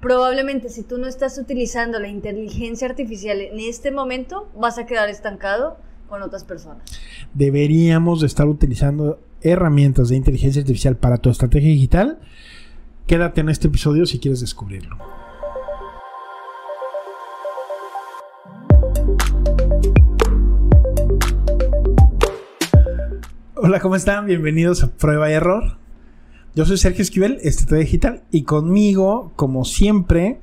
probablemente si tú no estás utilizando la inteligencia artificial en este momento, vas a quedar estancado con otras personas. Deberíamos de estar utilizando herramientas de inteligencia artificial para tu estrategia digital. Quédate en este episodio si quieres descubrirlo. Hola, ¿cómo están? Bienvenidos a Prueba y Error. Yo soy Sergio Esquivel, Estrategia Digital, y conmigo, como siempre,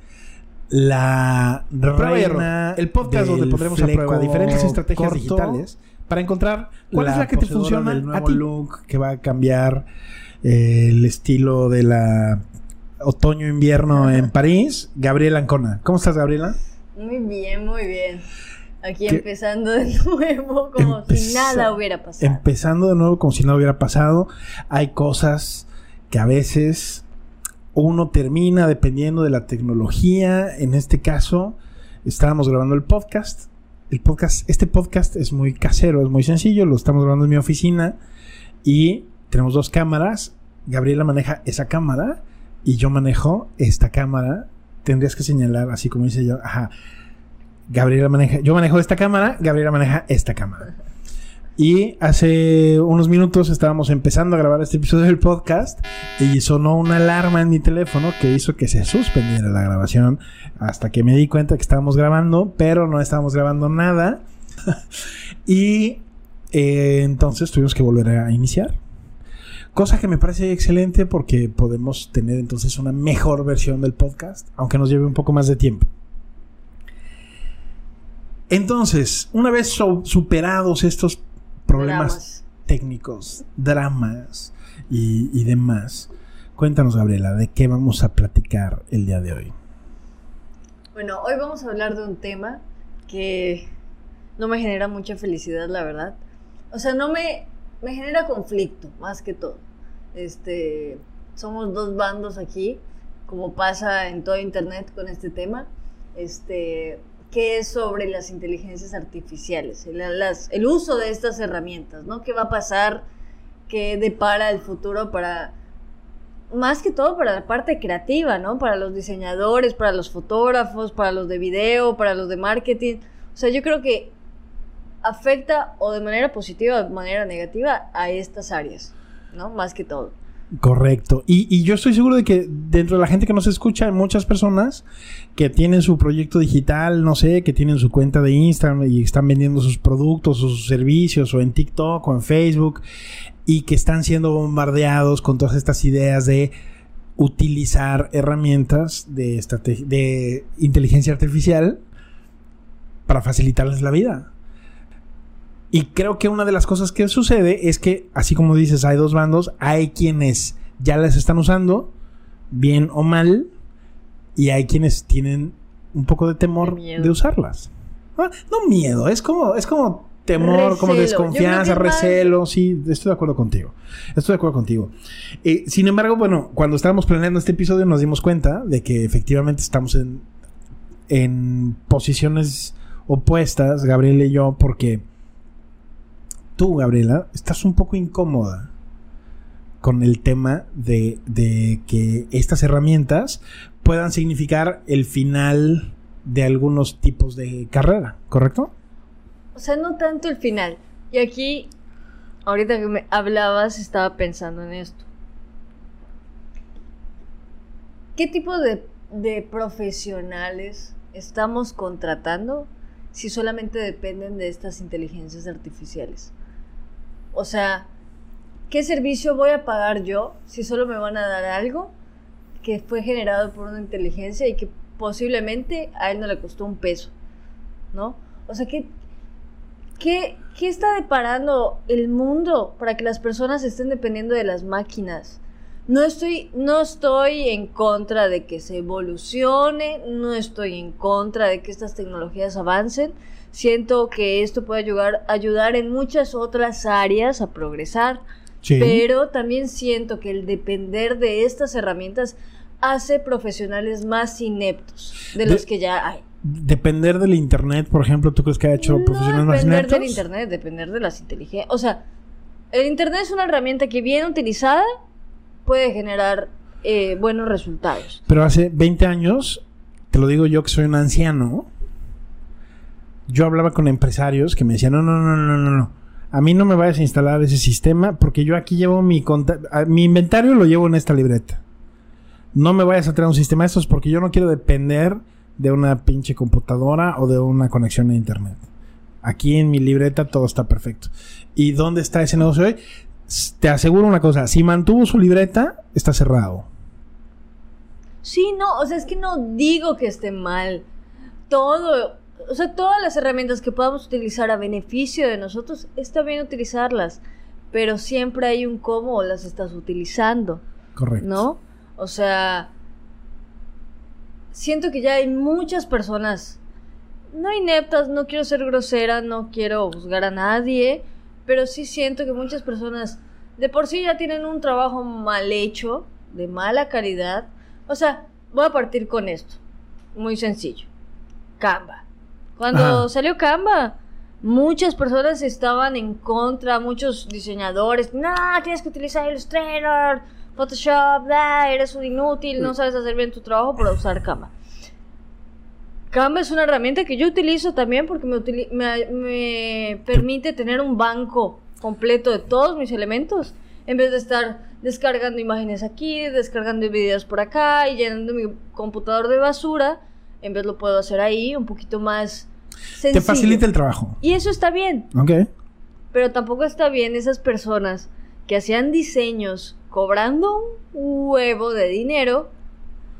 la Error, el podcast donde pondremos a prueba diferentes estrategias digitales para encontrar cuál es la que te funciona el nuevo look que va a cambiar eh, el estilo de la otoño-invierno en París. Gabriela Ancona. ¿Cómo estás, Gabriela? Muy bien, muy bien. Aquí empezando de nuevo como si nada hubiera pasado. Empezando de nuevo como si nada hubiera pasado. Hay cosas que a veces uno termina dependiendo de la tecnología. En este caso, estábamos grabando el podcast. El podcast, este podcast es muy casero, es muy sencillo. Lo estamos grabando en mi oficina y tenemos dos cámaras. Gabriela maneja esa cámara y yo manejo esta cámara. Tendrías que señalar, así como dice yo, ajá Gabriela maneja, yo manejo esta cámara, Gabriela maneja esta cámara. Y hace unos minutos estábamos empezando a grabar este episodio del podcast y sonó una alarma en mi teléfono que hizo que se suspendiera la grabación hasta que me di cuenta que estábamos grabando, pero no estábamos grabando nada. y eh, entonces tuvimos que volver a iniciar. Cosa que me parece excelente porque podemos tener entonces una mejor versión del podcast, aunque nos lleve un poco más de tiempo. Entonces, una vez superados estos problemas técnicos, dramas y, demás, cuéntanos, Gabriela, ¿de qué vamos a platicar el día de hoy? Bueno, hoy vamos a hablar de un tema que no me genera mucha felicidad, la verdad. O sea, no me, me genera conflicto, más que todo. Este, somos dos bandos aquí, como pasa en todo internet con este tema. Este, que es sobre las inteligencias artificiales, el, el uso de estas herramientas, ¿no? ¿Qué va a pasar? ¿Qué depara el futuro para, más que todo para la parte creativa, ¿no? Para los diseñadores, para los fotógrafos, para los de video, para los de marketing. O sea, yo creo que afecta o de manera positiva o de manera negativa a estas áreas, ¿no? Más que todo. Correcto. Y, yo estoy seguro de que dentro de la gente que nos escucha hay muchas personas que tienen su proyecto digital, no sé, que tienen su cuenta de Instagram y están vendiendo sus productos o sus servicios o en TikTok o en Facebook y que están siendo bombardeados con todas estas ideas de utilizar herramientas de, de inteligencia artificial para facilitarles la vida. Y creo que una de las cosas que sucede es que, así como dices, hay dos bandos, hay quienes ya las están usando, bien o mal, y hay quienes tienen un poco de temor de usarlas. Ah, no, miedo, es como, es como temor, como desconfianza, recelo, sí, estoy de acuerdo contigo. Estoy de acuerdo contigo. Eh, sin embargo, bueno, cuando estábamos planeando este episodio nos dimos cuenta de que efectivamente estamos en, en posiciones opuestas, Gabriel y yo, porque tú, Gabriela, estás un poco incómoda con el tema de, que estas herramientas puedan significar el final de algunos tipos de carrera, ¿correcto? O sea, no tanto el final. Y aquí, ahorita que me hablabas, estaba pensando en esto. ¿Qué tipo de, de profesionales estamos contratando si solamente dependen de estas inteligencias artificiales? O sea, ¿qué servicio voy a pagar yo si solo me van a dar algo que fue generado por una inteligencia y que posiblemente a él no le costó un peso? ¿No? O sea, ¿qué, qué, qué está deparando el mundo para que las personas estén dependiendo de las máquinas? No estoy, no estoy en contra de que se evolucione, no estoy en contra de que estas tecnologías avancen, Siento que esto puede ayudar, ayudar en muchas otras áreas a progresar, pero también siento que el depender de estas herramientas hace profesionales más ineptos de, los que ya hay. Depender del Internet, por ejemplo, ¿tú crees que ha hecho profesionales más ineptos? Depender del Internet, depender de las inteligencias. O sea, el Internet es una herramienta que bien utilizada puede generar eh, buenos resultados. Pero hace 20 años, te lo digo yo que soy un anciano, yo hablaba con empresarios que me decían, no, no, no, no, no, no. A mí no me vayas a instalar ese sistema porque yo aquí llevo mi, mi inventario lo llevo en esta libreta. No me vayas a traer un sistema de estos porque yo no quiero depender de una pinche computadora o de una conexión a internet. Aquí en mi libreta todo está perfecto. ¿Y dónde está ese negocio hoy? Te aseguro una cosa, si mantuvo su libreta, está cerrado. Sí, no, o sea, es que no digo que esté mal. Todo, o sea, todas las herramientas que podamos utilizar a beneficio de nosotros, está bien utilizarlas. Pero siempre hay un cómo las estás utilizando. Correcto. ¿No? O sea, siento que ya hay muchas personas, no ineptas, no quiero ser grosera, no quiero juzgar a nadie, pero sí siento que muchas personas de por sí ya tienen un trabajo mal hecho, de mala calidad. O sea, voy a partir con esto, muy sencillo. Canva. Cuando salió Canva, muchas personas estaban en contra, muchos diseñadores, no, tienes que utilizar Illustrator, Photoshop, eres un inútil, no sabes hacer bien tu trabajo por usar Canva. Canva es una herramienta que yo utilizo también porque me, permite tener un banco completo de todos mis elementos en vez de estar descargando imágenes aquí, descargando videos por acá y llenando mi computador de basura, en vez lo puedo hacer ahí un poquito más sencillo. Te facilita el trabajo. Y eso está bien. Ok. Pero tampoco está bien esas personas que hacían diseños cobrando un huevo de dinero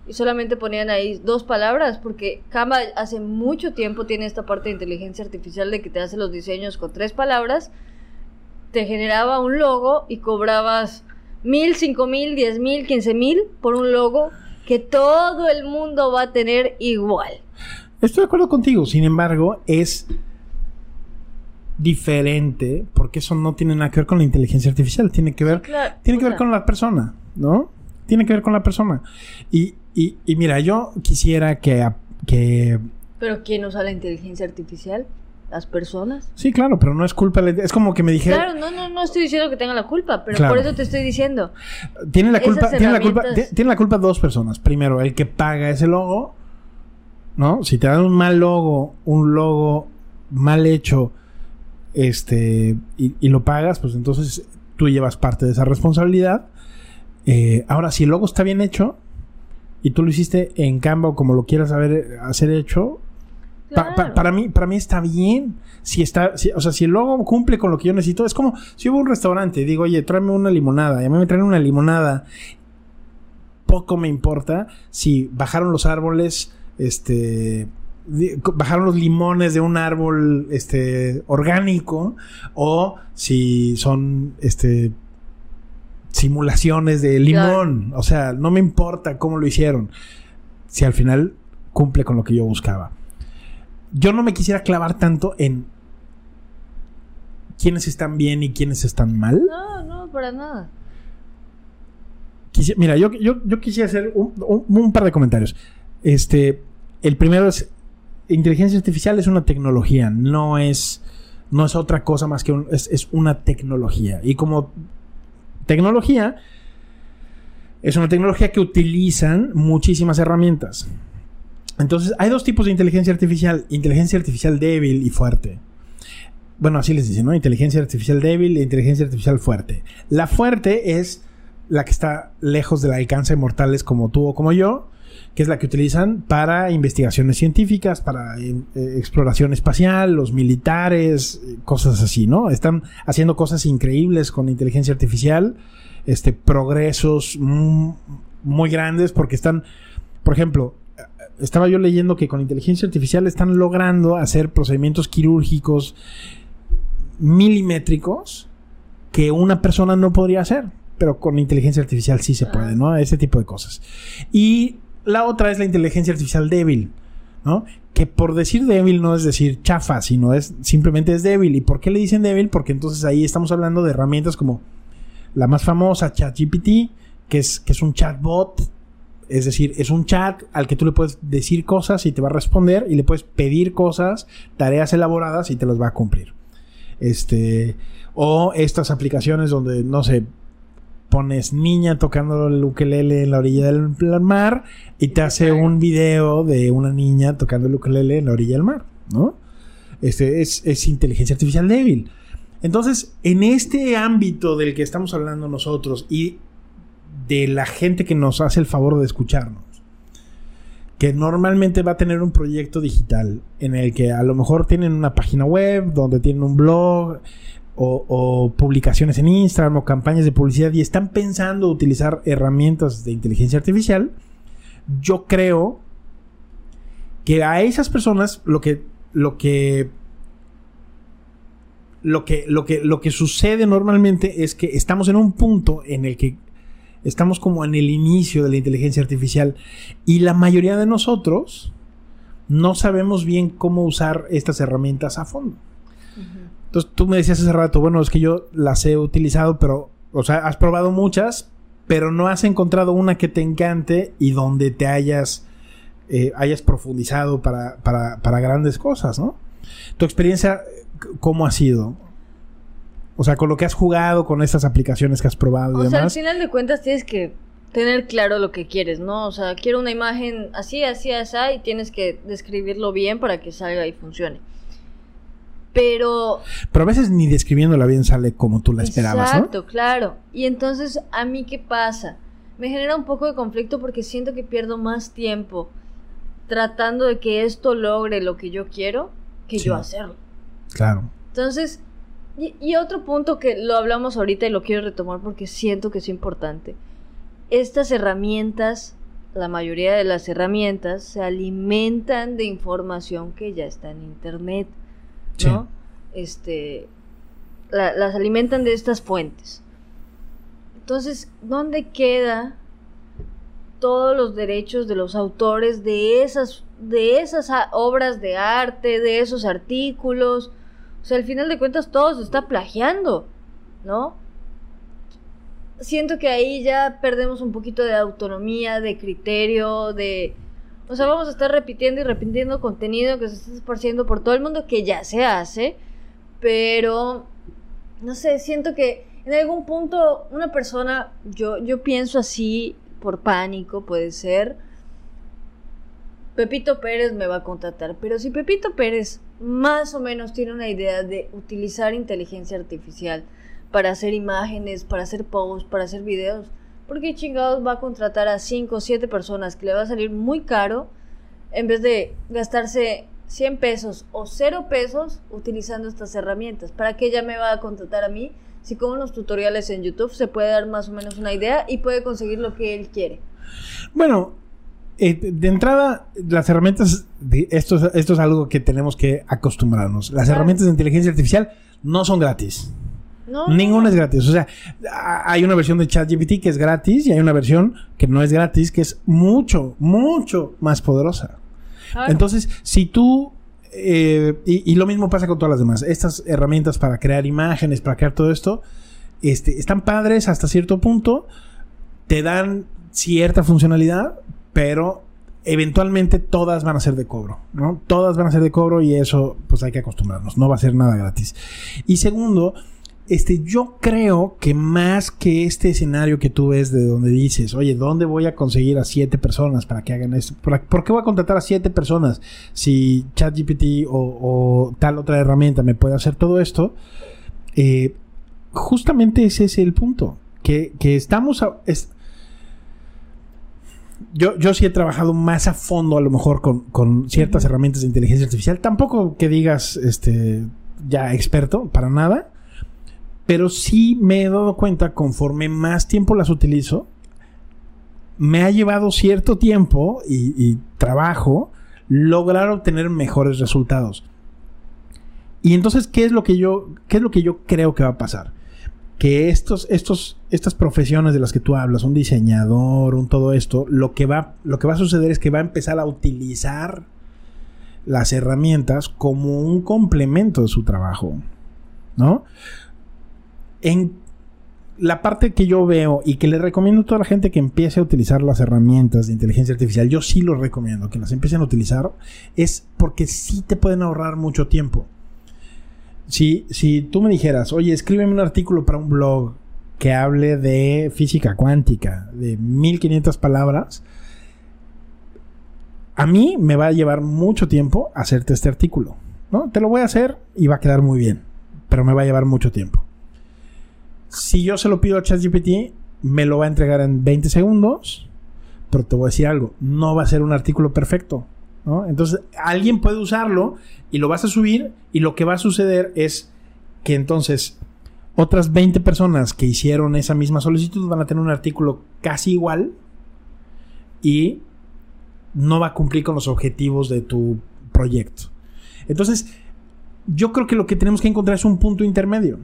y solamente ponían ahí dos palabras, porque Canva hace mucho tiempo tiene esta parte de inteligencia artificial de que te hace los diseños con tres palabras, te generaba un logo y cobrabas mil, cinco mil, diez mil, quince mil por un logo que todo el mundo va a tener igual. Estoy de acuerdo contigo, sin embargo, es diferente porque eso no tiene nada que ver con la inteligencia artificial, tiene que ver, tiene que ver con la persona, ¿no? Tiene que ver con la persona. Y, y, y mira, yo quisiera que, que... ¿Pero quién usa la inteligencia artificial? ¿Las personas? Sí, claro, pero no es culpa. Es como que me dijera... Claro, no, no, no estoy diciendo que tenga la culpa, pero por eso te estoy diciendo. Tiene la culpa, tiene la culpa, tiene la culpa dos personas. Primero, el que paga ese logo, ¿no? Si te dan un mal logo, un logo mal hecho, este, y, y lo pagas, pues entonces tú llevas parte de esa responsabilidad. Eh, ahora, si el logo está bien hecho y tú lo hiciste en Canva o como lo quieras haber, hacer hecho, para, mí, para mí está bien. Si está, o sea, si el logo cumple con lo que yo necesito, es como si hubo un restaurante y digo, oye, tráeme una limonada, y a mí me traen una limonada, poco me importa si bajaron los árboles, este, bajaron los limones de un árbol, este, orgánico, o si son, este, simulaciones de limón. O sea, no me importa cómo lo hicieron. Si al final cumple con lo que yo buscaba. Yo no me quisiera clavar tanto en quiénes están bien y quiénes están mal. No, no, para nada. mira, yo, yo, quisiera hacer un, par de comentarios. Este, el primero es, inteligencia artificial es una tecnología, no es, no es otra cosa más que es, es, una tecnología. Y como tecnología, es una tecnología que utilizan muchísimas herramientas. Entonces, hay dos tipos de inteligencia artificial. Inteligencia artificial débil y fuerte. Bueno, así les dicen, ¿no? Inteligencia artificial débil e inteligencia artificial fuerte. La fuerte es la que está lejos del alcance de mortales como tú o como yo, que es la que utilizan para investigaciones científicas, para eh, exploración espacial, los militares, cosas así, ¿no? Están haciendo cosas increíbles con inteligencia artificial, este, progresos muy grandes porque están, por ejemplo, estaba yo leyendo que con inteligencia artificial están logrando hacer procedimientos quirúrgicos milimétricos que una persona no podría hacer, pero con inteligencia artificial sí se puede, ¿no? Ese tipo de cosas. Y la otra es la inteligencia artificial débil, ¿no? Que por decir débil no es decir chafa, sino es simplemente es débil. ¿Y por qué le dicen débil? Porque entonces ahí estamos hablando de herramientas como la más famosa, ChatGPT, que es, que es un chatbot. Es decir, es un chat al que tú le puedes decir cosas y te va a responder y le puedes pedir cosas, tareas elaboradas y te las va a cumplir. Este, o estas aplicaciones donde, no sé, pones niña tocando el ukelele en la orilla del mar y te hace un video de una niña tocando el ukelele en la orilla del mar, ¿no? Este es, es inteligencia artificial débil. Entonces, en este ámbito del que estamos hablando nosotros y de la gente que nos hace el favor de escucharnos, que normalmente va a tener un proyecto digital en el que a lo mejor tienen una página web, donde tienen un blog o, publicaciones en Instagram o campañas de publicidad y están pensando utilizar herramientas de inteligencia artificial, yo creo que a esas personas lo que lo que lo que, lo que, lo que sucede normalmente es que estamos en un punto en el que estamos como en el inicio de la inteligencia artificial y la mayoría de nosotros no sabemos bien cómo usar estas herramientas a fondo. Entonces tú me decías hace rato, bueno, es que yo las he utilizado, pero, o sea, has probado muchas, pero no has encontrado una que te encante y donde te hayas, eh, hayas profundizado para, para, para grandes cosas, ¿no? Tu experiencia, ¿cómo ha sido? O sea, con lo que has jugado, con estas aplicaciones que has probado y o sea, al final de cuentas tienes que tener claro lo que quieres, ¿no? O sea, quiero una imagen así, así, así, y tienes que describirlo bien para que salga y funcione. Pero... Pero a veces ni describiéndola bien sale como tú la esperabas, Exacto, claro. Y entonces, ¿a mí qué pasa? Me genera un poco de conflicto porque siento que pierdo más tiempo tratando de que esto logre lo que yo quiero que yo hacerlo. Claro. Entonces, y, otro punto que lo hablamos ahorita y lo quiero retomar porque siento que es importante. Estas herramientas, la mayoría de las herramientas, se alimentan de información que ya está en internet. ¿No? Este. las alimentan de estas fuentes. Entonces, ¿dónde queda todos los derechos de los autores de esas, de esas obras de arte, de esos artículos? O sea, al final de cuentas todo se está plagiando, ¿no? Siento que ahí ya perdemos un poquito de autonomía, de criterio, de... O sea, vamos a estar repitiendo y repitiendo contenido que se está esparciendo por todo el mundo, que ya se hace, pero... No sé, siento que en algún punto una persona, yo, yo pienso así por pánico, puede ser, Pepito Pérez me va a contratar, pero si Pepito Pérez más o menos tiene una idea de utilizar inteligencia artificial para hacer imágenes, para hacer posts, para hacer videos, ¿por qué chingados va a contratar a 5 o 7 personas que le va a salir muy caro en vez de gastarse 100 pesos o 0 pesos utilizando estas herramientas? ¿Para qué ella me va a contratar a mí si con unos tutoriales en YouTube se puede dar más o menos una idea y puede conseguir lo que él quiere? Bueno, eh, de entrada, las herramientas, de, esto, esto es algo que tenemos que acostumbrarnos. Las herramientas de inteligencia artificial no son gratis. No, Ninguna es gratis. O sea, hay una versión de ChatGPT que es gratis y hay una versión que no es gratis, que es mucho, mucho más poderosa. Entonces, si tú eh, y, lo mismo pasa con todas las demás. Estas herramientas para crear imágenes, para crear todo esto, este, están padres hasta cierto punto, te dan cierta funcionalidad, pero eventualmente todas van a ser de cobro, ¿no? Todas van a ser de cobro y eso pues hay que acostumbrarnos, no va a ser nada gratis. Y segundo, este, yo creo que más que este escenario que tú ves de donde dices, oye, ¿dónde voy a conseguir a siete personas para que hagan esto? ¿Por, qué voy a contratar a siete personas si ChatGPT o, o tal otra herramienta me puede hacer todo esto? Eh, justamente ese es el punto. Que, estamos... es, yo, yo sí he trabajado más a fondo, a lo mejor, con, ciertas herramientas de inteligencia artificial. Tampoco que digas, este, ya experto, para nada. Pero sí me he dado cuenta, conforme más tiempo las utilizo, me ha llevado cierto tiempo y, y trabajo lograr obtener mejores resultados. Y entonces, ¿qué es lo que yo, qué es lo que yo creo que va a pasar? Que estos, estos, estas profesiones de las que tú hablas, un diseñador, un todo esto, lo que va, lo que va a suceder es que va a empezar a utilizar las herramientas como un complemento de su trabajo, ¿no? En la parte que yo veo y que le recomiendo a toda la gente que empiece a utilizar las herramientas de inteligencia artificial, yo sí lo recomiendo que las empiecen a utilizar, es porque sí te pueden ahorrar mucho tiempo si, si tú me dijeras, oye, escríbeme un artículo para un blog que hable de física cuántica, de 1500 palabras, a mí me va a llevar mucho tiempo hacerte este artículo. ¿no? Te lo voy a hacer y va a quedar muy bien, pero me va a llevar mucho tiempo. Si yo se lo pido a ChatGPT, me lo va a entregar en 20 segundos, pero te voy a decir algo, no va a ser un artículo perfecto. Entonces, alguien puede usarlo y lo vas a subir y lo que va a suceder es que entonces otras 20 personas que hicieron esa misma solicitud van a tener un artículo casi igual y no va a cumplir con los objetivos de tu proyecto. Entonces, yo creo que lo que tenemos que encontrar es un punto intermedio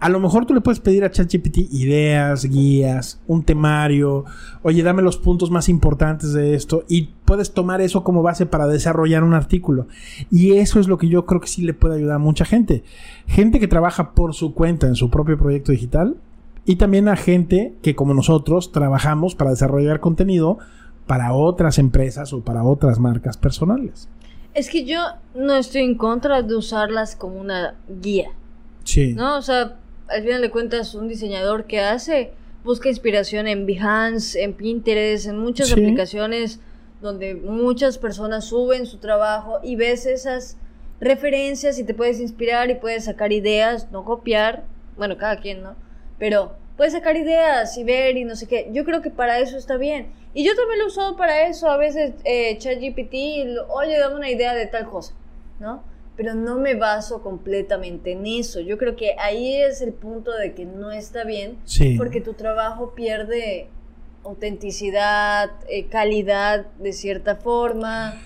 a lo mejor tú le puedes pedir a ChatGPT ideas, guías, un temario, oye, dame los puntos más importantes de esto y puedes tomar eso como base para desarrollar un artículo. Y eso es lo que yo creo que sí le puede ayudar a mucha gente. Gente que trabaja por su cuenta en su propio proyecto digital y también a gente que como nosotros trabajamos para desarrollar contenido para otras empresas o para otras marcas personales. Es que yo no estoy en contra de usarlas como una guía. Sí. No, o sea, al final de cuentas, un diseñador que hace, busca inspiración en Behance, en Pinterest, en muchas aplicaciones donde muchas personas suben su trabajo y ves esas referencias y te puedes inspirar y puedes sacar ideas, no copiar, bueno, cada quien, ¿no? Pero puedes sacar ideas y ver y no sé qué. Yo creo que para eso está bien. Y yo también lo he usado para eso, a veces eh, ChatGPT, oye, dame una idea de tal cosa, ¿no? Pero no me baso completamente en eso. Yo creo que ahí es el punto de que no está bien, porque tu trabajo pierde autenticidad, eh, calidad de cierta forma.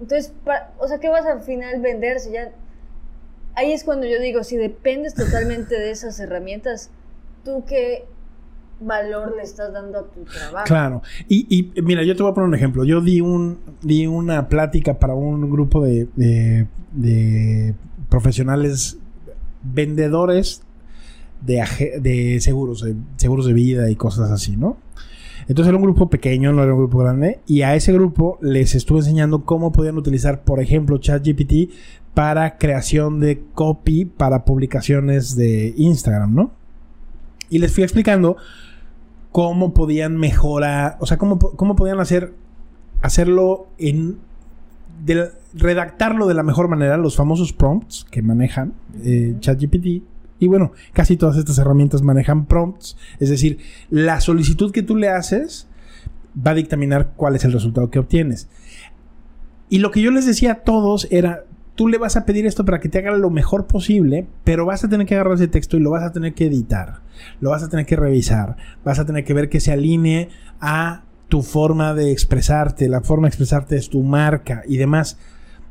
Entonces, o sea, ¿qué vas al final venderse? Ya, ahí es cuando yo digo, si dependes totalmente de esas herramientas, tú qué valor le estás dando a tu trabajo. Claro. Y, y mira, yo te voy a poner un ejemplo. Yo di un di una plática para un grupo de, de, profesionales vendedores de, de seguros, de seguros de vida y cosas así, ¿no? Entonces era un grupo pequeño, no era un grupo grande, y a ese grupo les estuve enseñando cómo podían utilizar, por ejemplo, ChatGPT para creación de copy para publicaciones de Instagram, ¿no? Y les fui explicando cómo podían mejorar, o sea, cómo, cómo podían hacer, hacerlo en, redactarlo de la mejor manera, los famosos prompts que manejan eh, ChatGPT. Y bueno, casi todas estas herramientas manejan prompts, es decir, la solicitud que tú le haces va a dictaminar cuál es el resultado que obtienes. Y lo que yo les decía a todos era, tú le vas a pedir esto para que te haga lo mejor posible, pero vas a tener que agarrar ese texto y lo vas a tener que editar, lo vas a tener que revisar, vas a tener que ver que se alinee a tu forma de expresarte, la forma de expresarte es tu marca y demás.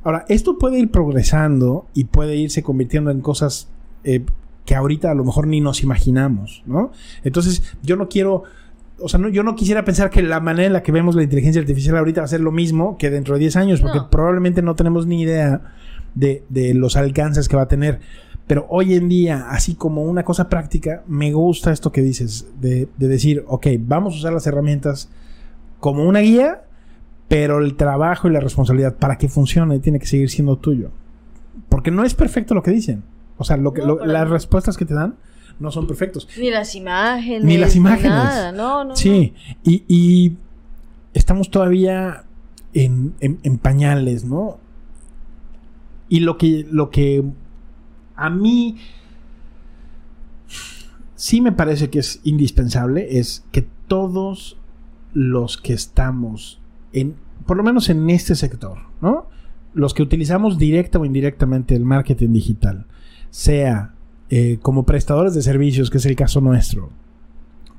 Ahora, esto puede ir progresando y puede irse convirtiendo en cosas eh, que ahorita a lo mejor ni nos imaginamos, ¿no? Entonces, yo no quiero o sea, no, yo no quisiera pensar que la manera en la que vemos la inteligencia artificial ahorita va a ser lo mismo que dentro de 10 años, porque probablemente no tenemos ni idea de, los alcances que va a tener. Pero hoy en día, así como una cosa práctica, me gusta esto que dices, de, decir, ok, vamos a usar las herramientas como una guía, pero el trabajo y la responsabilidad para que funcione tiene que seguir siendo tuyo. Porque no es perfecto lo que dicen. O sea, lo que, las respuestas que te dan no son perfectos. Ni las imágenes. Ni las imágenes. Nada. No, no, sí, Y, y, estamos todavía en, en, pañales, ¿no? Y lo que, lo que a mí sí me parece que es indispensable es que todos los que estamos en, por lo menos en este sector, ¿no? Los que utilizamos directa o indirectamente el marketing digital, sea eh, como prestadores de servicios, que es el caso nuestro,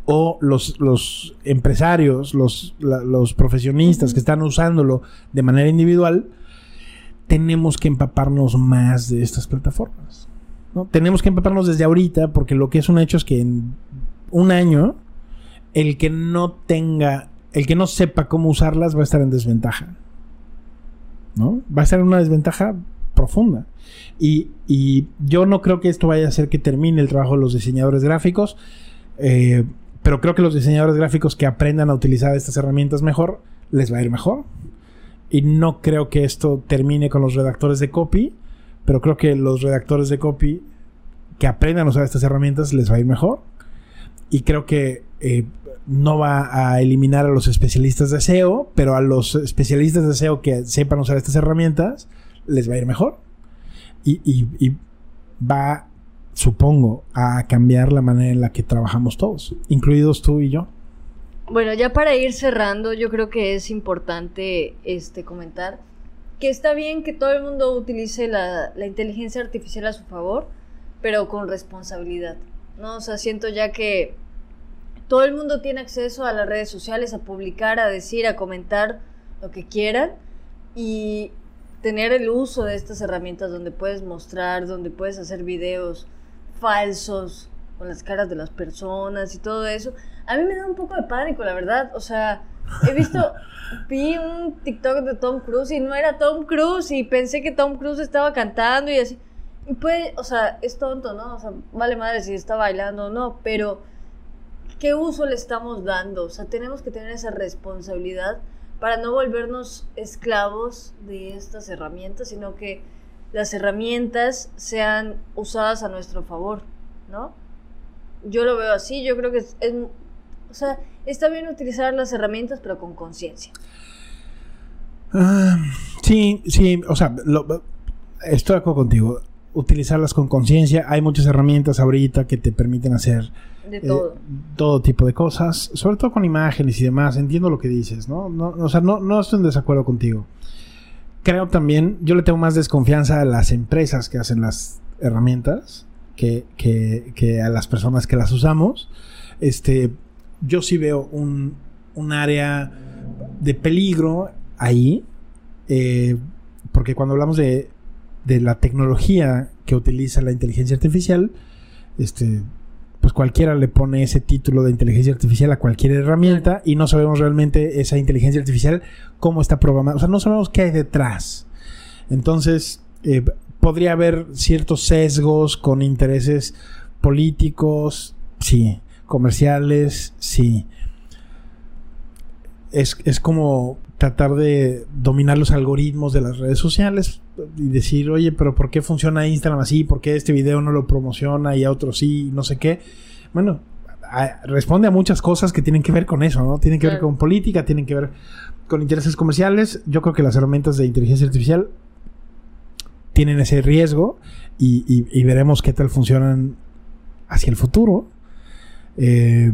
o los, los empresarios, los, los profesionistas que están usándolo de manera individual, tenemos que empaparnos más de estas plataformas. ¿no? Tenemos que empaparnos desde ahorita porque lo que es un hecho es que en un año el que no tenga, el que no sepa cómo usarlas va a estar en desventaja. ¿no? Va a estar una desventaja profunda. Y, yo no creo que esto vaya a hacer que termine el trabajo de los diseñadores gráficos, eh, pero creo que los diseñadores gráficos que aprendan a utilizar estas herramientas mejor, les va a ir mejor. Y no creo que esto termine con los redactores de copy, pero creo que los redactores de copy que aprendan a usar estas herramientas les va a ir mejor. y creo que eh, no va a eliminar a los especialistas de SEO, pero a los especialistas de SEO que sepan usar estas herramientas, les va a ir mejor. Y, y va, supongo, a cambiar la manera en la que trabajamos todos, incluidos tú y yo. Bueno, ya para ir cerrando, yo creo que es importante este, comentar que está bien que todo el mundo utilice la, la inteligencia artificial a su favor, pero con responsabilidad. ¿no? O sea, siento ya que todo el mundo tiene acceso a las redes sociales, a publicar, a decir, a comentar lo que quieran y tener el uso de estas herramientas donde puedes mostrar, donde puedes hacer videos falsos con las caras de las personas y todo eso. A mí me da un poco de pánico, la verdad. O sea, he visto, vi un TikTok de Tom Cruise y no era Tom Cruise y pensé que Tom Cruise estaba cantando y así. Y puede, o sea, es tonto, ¿no? O sea, vale madre si está bailando o no, pero ¿qué uso le estamos dando? O sea, tenemos que tener esa responsabilidad para no volvernos esclavos de estas herramientas, sino que las herramientas sean usadas a nuestro favor, ¿no? Yo lo veo así, yo creo que es, o sea, está bien utilizar las herramientas, pero con conciencia. Ah, sí, sí, o sea, estoy de acuerdo contigo. Utilizarlas con conciencia. Hay muchas herramientas ahorita que te permiten hacer de todo. Eh, todo tipo de cosas, sobre todo con imágenes y demás. Entiendo lo que dices, ¿no? no o sea, no, no estoy en desacuerdo contigo. Creo también, yo le tengo más desconfianza a las empresas que hacen las herramientas que, que, a las personas que las usamos. Este, yo sí veo un, un área de peligro ahí, eh, porque cuando hablamos de, de la tecnología que utiliza la inteligencia artificial, este, pues cualquiera le pone ese título de inteligencia artificial a cualquier herramienta y no sabemos realmente esa inteligencia artificial cómo está programada. O sea, no sabemos qué hay detrás. Entonces, eh, podría haber ciertos sesgos con intereses políticos, sí, comerciales, sí. Es, es como tratar de dominar los algoritmos de las redes sociales y decir, oye, pero ¿por qué funciona Instagram así? ¿Por qué este video no lo promociona y a otro sí? No sé qué. Bueno, responde a muchas cosas que tienen que ver con eso, ¿no? Tienen que ver con política, tienen que ver con intereses comerciales. Yo creo que las herramientas de inteligencia artificial tienen ese riesgo y, veremos qué tal funcionan hacia el futuro. Eh,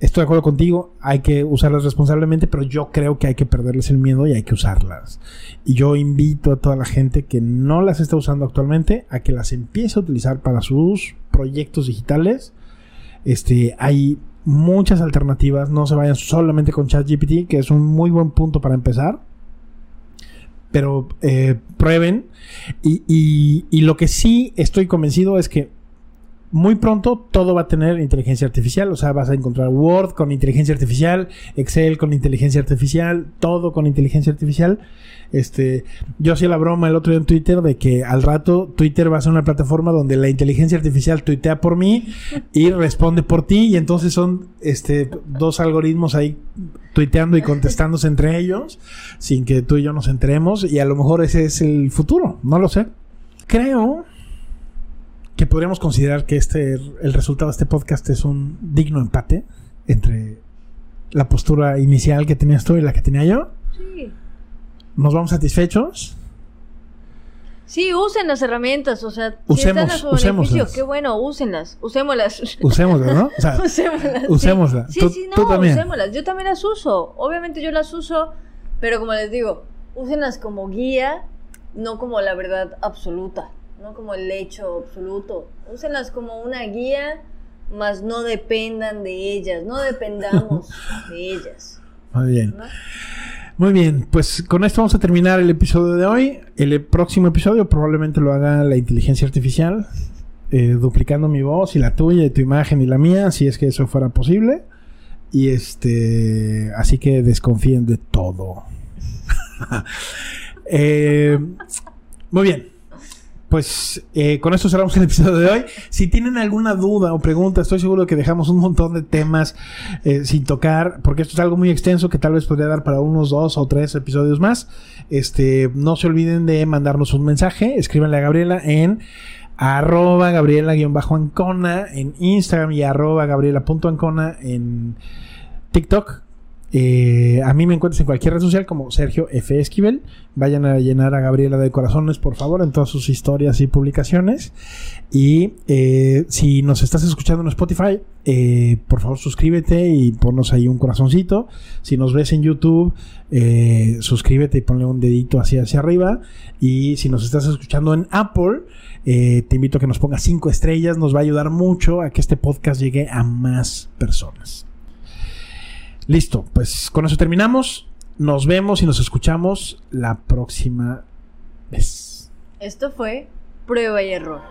estoy de acuerdo contigo, hay que usarlas responsablemente, pero yo creo que hay que perderles el miedo y hay que usarlas. Y yo invito a toda la gente que no las está usando actualmente a que las empiece a utilizar para sus proyectos digitales. Este, hay muchas alternativas, no se vayan solamente con ChatGPT, que es un muy buen punto para empezar. Pero eh, prueben. y, y lo que sí estoy convencido es que muy pronto todo va a tener inteligencia artificial, o sea, vas a encontrar Word con inteligencia artificial, Excel con inteligencia artificial, todo con inteligencia artificial. Este, yo hacía la broma el otro día en Twitter de que al rato Twitter va a ser una plataforma donde la inteligencia artificial tuitea por mí y responde por ti y entonces son este dos algoritmos ahí tuiteando y contestándose entre ellos sin que tú y yo nos enteremos y a lo mejor ese es el futuro, no lo sé. Creo podríamos considerar que este el resultado de este podcast es un digno empate entre la postura inicial que tenías tú y la que tenía yo. Sí. ¿Nos vamos satisfechos? Sí, usen las herramientas, o sea, usemos, si están a su qué bueno, úsenlas, usémoslas. Usémoslas, ¿no? usémoslas. Usémoslas. Sí, sí, no, usémoslas. Yo también las uso. Obviamente yo las uso, pero como les digo, úsenlas como guía, no como la verdad absoluta no como el hecho absoluto. Úsenlas como una guía, mas no dependan de ellas, no dependamos de ellas. Muy bien. Muy bien, pues con esto vamos a terminar el episodio de hoy. El próximo episodio probablemente lo haga la inteligencia artificial, eh, duplicando mi voz y la tuya y tu imagen y la mía, si es que eso fuera posible. Y este, así que desconfíen de todo. Eh, muy bien pues eh, con esto cerramos el episodio de hoy. Si tienen alguna duda o pregunta, estoy seguro que dejamos un montón de temas eh, sin tocar, porque esto es algo muy extenso que tal vez podría dar para unos dos o tres episodios más. Este, no se olviden de mandarnos un mensaje, escríbanle a Gabriela en arroba gabriela-ancona en Instagram y arroba gabriela.ancona en TikTok. Eh, a mí me encuentras en cualquier red social como Sergio F. Esquivel. Vayan a llenar a Gabriela de Corazones, por favor, en todas sus historias y publicaciones. Y eh, si nos estás escuchando en Spotify, eh, por favor suscríbete y ponnos ahí un corazoncito. Si nos ves en YouTube, suscríbete y ponle un dedito hacia, hacia arriba. Y si nos estás escuchando en Apple, te invito a que nos pongas cinco estrellas. Nos va a ayudar mucho a que este podcast llegue a más personas. Listo, pues con eso terminamos. Nos vemos y nos escuchamos la próxima vez. Esto fue Prueba y Error.